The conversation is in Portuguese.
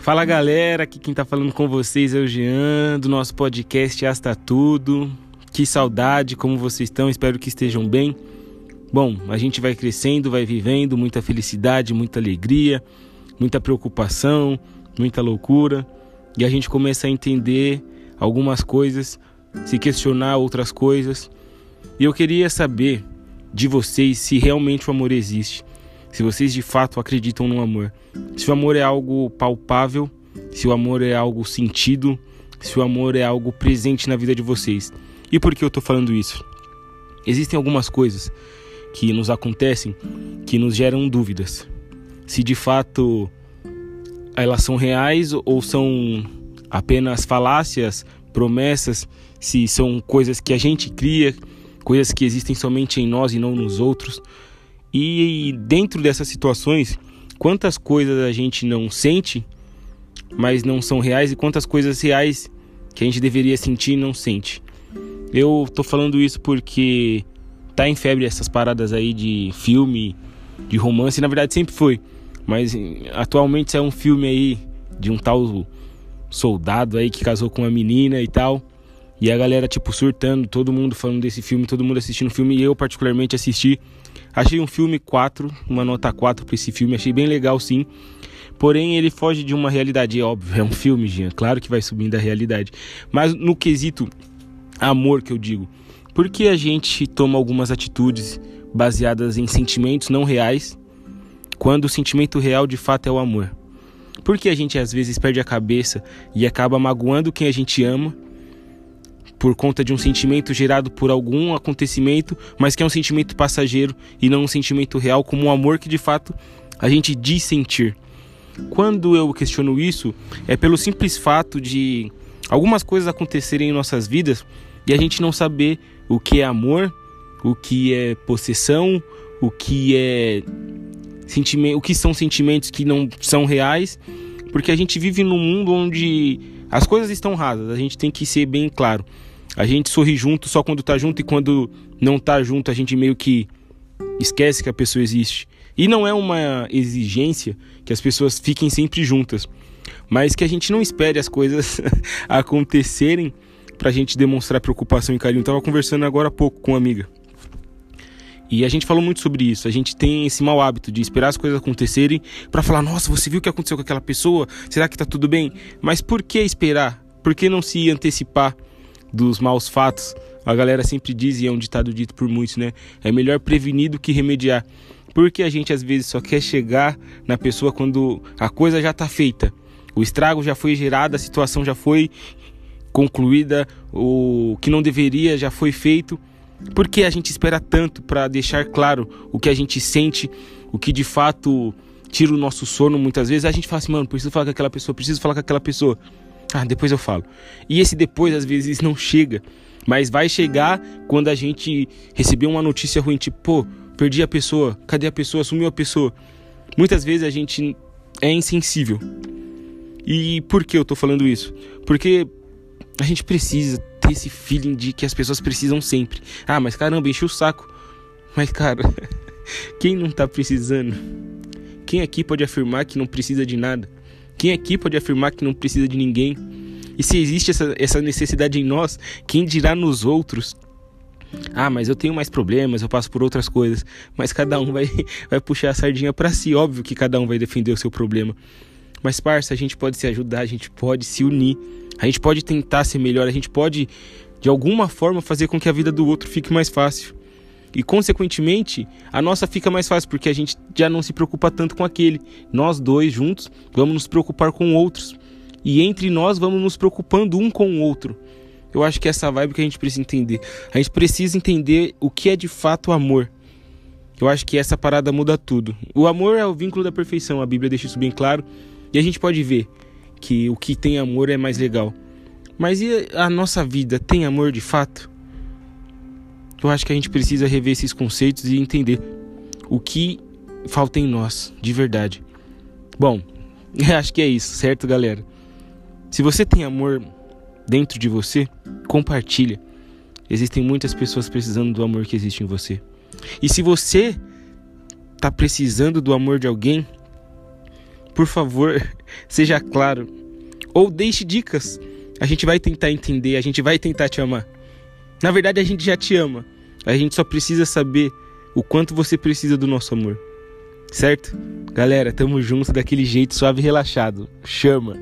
Fala galera, aqui quem tá falando com vocês é o Jean, do nosso podcast Asta Tudo. Que saudade, como vocês estão? Espero que estejam bem. Bom, a gente vai crescendo, vai vivendo, muita felicidade, muita alegria, muita preocupação, muita loucura, e a gente começa a entender algumas coisas, se questionar outras coisas. E eu queria saber de vocês se realmente o amor existe se vocês de fato acreditam no amor. Se o amor é algo palpável, se o amor é algo sentido, se o amor é algo presente na vida de vocês. E por que eu estou falando isso? Existem algumas coisas que nos acontecem que nos geram dúvidas. Se de fato elas são reais ou são apenas falácias, promessas, se são coisas que a gente cria, coisas que existem somente em nós e não nos outros. E dentro dessas situações, quantas coisas a gente não sente, mas não são reais, e quantas coisas reais que a gente deveria sentir e não sente. Eu tô falando isso porque tá em febre essas paradas aí de filme, de romance, na verdade sempre foi. Mas atualmente é um filme aí de um tal soldado aí que casou com uma menina e tal. E a galera, tipo, surtando, todo mundo falando desse filme, todo mundo assistindo o filme, e eu particularmente assisti. Achei um filme 4, uma nota 4 para esse filme, achei bem legal sim. Porém, ele foge de uma realidade, é óbvio, é um filme, Jean, claro que vai subindo a realidade. Mas no quesito amor que eu digo, por que a gente toma algumas atitudes baseadas em sentimentos não reais, quando o sentimento real de fato é o amor? Por que a gente às vezes perde a cabeça e acaba magoando quem a gente ama por conta de um sentimento gerado por algum acontecimento, mas que é um sentimento passageiro e não um sentimento real, como um amor que de fato a gente diz sentir. Quando eu questiono isso, é pelo simples fato de algumas coisas acontecerem em nossas vidas e a gente não saber o que é amor, o que é possessão, o que é sentimento, o que são sentimentos que não são reais, porque a gente vive num mundo onde as coisas estão rasas, a gente tem que ser bem claro. A gente sorri junto só quando tá junto e quando não tá junto a gente meio que esquece que a pessoa existe. E não é uma exigência que as pessoas fiquem sempre juntas, mas que a gente não espere as coisas acontecerem pra gente demonstrar preocupação e carinho. Eu tava conversando agora há pouco com uma amiga. E a gente falou muito sobre isso. A gente tem esse mau hábito de esperar as coisas acontecerem para falar: "Nossa, você viu o que aconteceu com aquela pessoa? Será que tá tudo bem?". Mas por que esperar? Por que não se antecipar dos maus fatos, a galera sempre diz, e é um ditado dito por muitos, né? É melhor prevenir do que remediar. Porque a gente às vezes só quer chegar na pessoa quando a coisa já está feita. O estrago já foi gerado, a situação já foi concluída, o que não deveria já foi feito. Por que a gente espera tanto para deixar claro o que a gente sente, o que de fato tira o nosso sono muitas vezes? A gente fala assim, mano, preciso falar com aquela pessoa, preciso falar com aquela pessoa. Ah, depois eu falo. E esse depois às vezes não chega, mas vai chegar quando a gente receber uma notícia ruim, tipo, pô, perdi a pessoa, cadê a pessoa, sumiu a pessoa. Muitas vezes a gente é insensível. E por que eu tô falando isso? Porque a gente precisa ter esse feeling de que as pessoas precisam sempre. Ah, mas caramba, enchi o saco. Mas cara, quem não tá precisando? Quem aqui pode afirmar que não precisa de nada? Quem aqui pode afirmar que não precisa de ninguém? E se existe essa, essa necessidade em nós, quem dirá nos outros? Ah, mas eu tenho mais problemas, eu passo por outras coisas. Mas cada um vai, vai puxar a sardinha para si. Óbvio que cada um vai defender o seu problema. Mas, parça, a gente pode se ajudar, a gente pode se unir, a gente pode tentar ser melhor, a gente pode, de alguma forma, fazer com que a vida do outro fique mais fácil. E consequentemente, a nossa fica mais fácil porque a gente já não se preocupa tanto com aquele. Nós dois juntos vamos nos preocupar com outros. E entre nós vamos nos preocupando um com o outro. Eu acho que é essa vibe que a gente precisa entender. A gente precisa entender o que é de fato amor. Eu acho que essa parada muda tudo. O amor é o vínculo da perfeição, a Bíblia deixa isso bem claro. E a gente pode ver que o que tem amor é mais legal. Mas e a nossa vida tem amor de fato? Eu acho que a gente precisa rever esses conceitos e entender o que falta em nós, de verdade. Bom, acho que é isso, certo, galera? Se você tem amor dentro de você, compartilha. Existem muitas pessoas precisando do amor que existe em você. E se você está precisando do amor de alguém, por favor, seja claro. Ou deixe dicas. A gente vai tentar entender, a gente vai tentar te amar. Na verdade, a gente já te ama. A gente só precisa saber o quanto você precisa do nosso amor. Certo? Galera, tamo junto daquele jeito suave e relaxado. Chama!